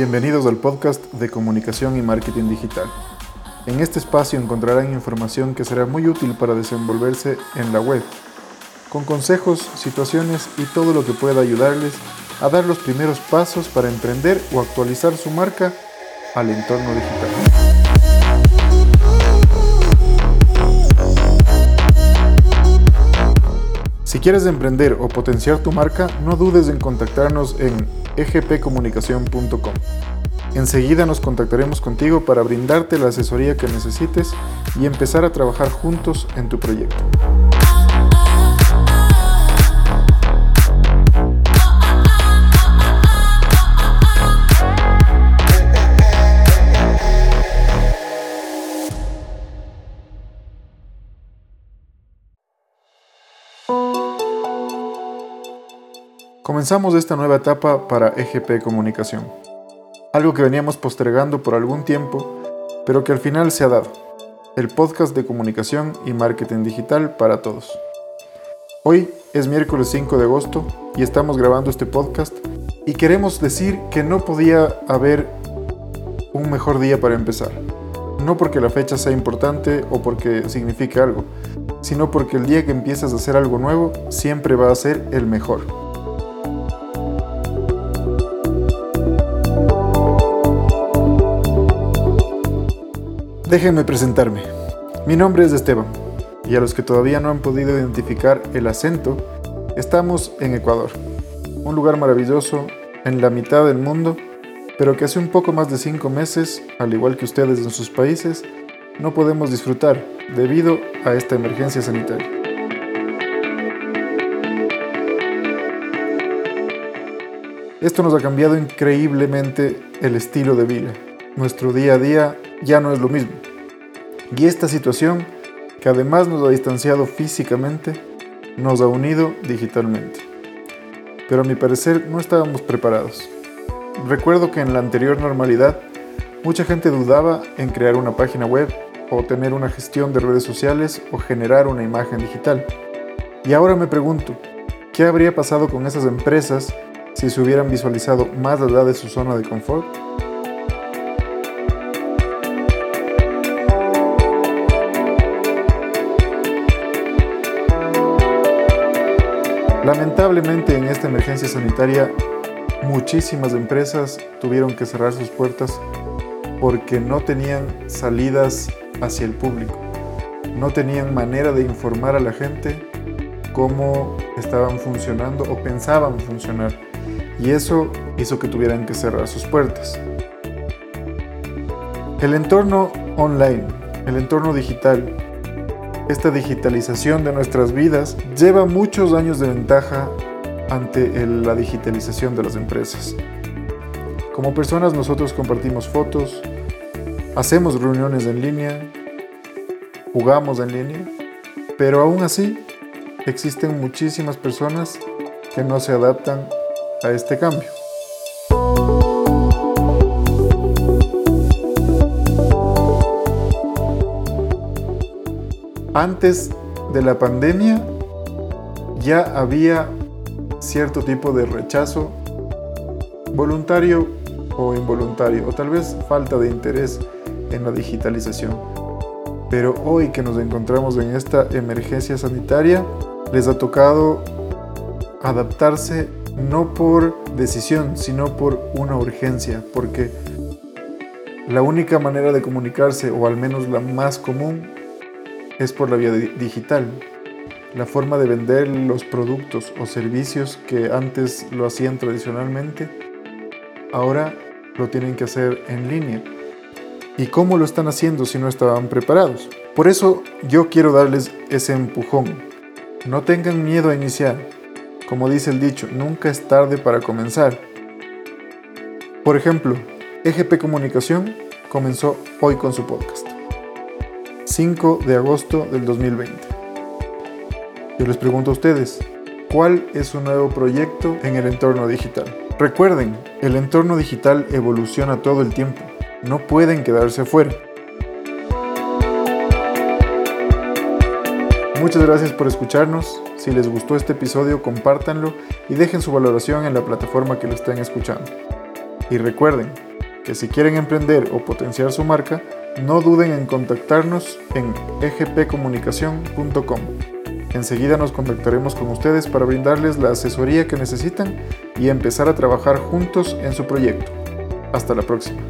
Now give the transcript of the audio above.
Bienvenidos al podcast de comunicación y marketing digital. En este espacio encontrarán información que será muy útil para desenvolverse en la web, con consejos, situaciones y todo lo que pueda ayudarles a dar los primeros pasos para emprender o actualizar su marca al entorno digital. Si quieres emprender o potenciar tu marca, no dudes en contactarnos en egpcomunicación.com. Enseguida nos contactaremos contigo para brindarte la asesoría que necesites y empezar a trabajar juntos en tu proyecto. Comenzamos esta nueva etapa para EGP Comunicación, algo que veníamos postergando por algún tiempo, pero que al final se ha dado, el podcast de comunicación y marketing digital para todos. Hoy es miércoles 5 de agosto y estamos grabando este podcast y queremos decir que no podía haber un mejor día para empezar. No porque la fecha sea importante o porque signifique algo, sino porque el día que empiezas a hacer algo nuevo siempre va a ser el mejor. Déjenme presentarme. Mi nombre es Esteban y a los que todavía no han podido identificar el acento, estamos en Ecuador, un lugar maravilloso en la mitad del mundo, pero que hace un poco más de cinco meses, al igual que ustedes en sus países, no podemos disfrutar debido a esta emergencia sanitaria. Esto nos ha cambiado increíblemente el estilo de vida. Nuestro día a día ya no es lo mismo. Y esta situación, que además nos ha distanciado físicamente, nos ha unido digitalmente. Pero a mi parecer no estábamos preparados. Recuerdo que en la anterior normalidad, mucha gente dudaba en crear una página web o tener una gestión de redes sociales o generar una imagen digital. Y ahora me pregunto, ¿qué habría pasado con esas empresas si se hubieran visualizado más allá de su zona de confort? Lamentablemente en esta emergencia sanitaria muchísimas empresas tuvieron que cerrar sus puertas porque no tenían salidas hacia el público, no tenían manera de informar a la gente cómo estaban funcionando o pensaban funcionar y eso hizo que tuvieran que cerrar sus puertas. El entorno online, el entorno digital, esta digitalización de nuestras vidas lleva muchos años de ventaja ante la digitalización de las empresas. Como personas nosotros compartimos fotos, hacemos reuniones en línea, jugamos en línea, pero aún así existen muchísimas personas que no se adaptan a este cambio. Antes de la pandemia ya había cierto tipo de rechazo voluntario o involuntario, o tal vez falta de interés en la digitalización. Pero hoy que nos encontramos en esta emergencia sanitaria, les ha tocado adaptarse no por decisión, sino por una urgencia, porque la única manera de comunicarse, o al menos la más común, es por la vía digital. La forma de vender los productos o servicios que antes lo hacían tradicionalmente, ahora lo tienen que hacer en línea. ¿Y cómo lo están haciendo si no estaban preparados? Por eso yo quiero darles ese empujón. No tengan miedo a iniciar. Como dice el dicho, nunca es tarde para comenzar. Por ejemplo, EGP Comunicación comenzó hoy con su podcast. 5 de agosto del 2020. Yo les pregunto a ustedes, ¿cuál es su nuevo proyecto en el entorno digital? Recuerden, el entorno digital evoluciona todo el tiempo, no pueden quedarse afuera. Muchas gracias por escucharnos. Si les gustó este episodio, compártanlo y dejen su valoración en la plataforma que lo estén escuchando. Y recuerden, que si quieren emprender o potenciar su marca, no duden en contactarnos en egpcomunicación.com. Enseguida nos contactaremos con ustedes para brindarles la asesoría que necesitan y empezar a trabajar juntos en su proyecto. Hasta la próxima.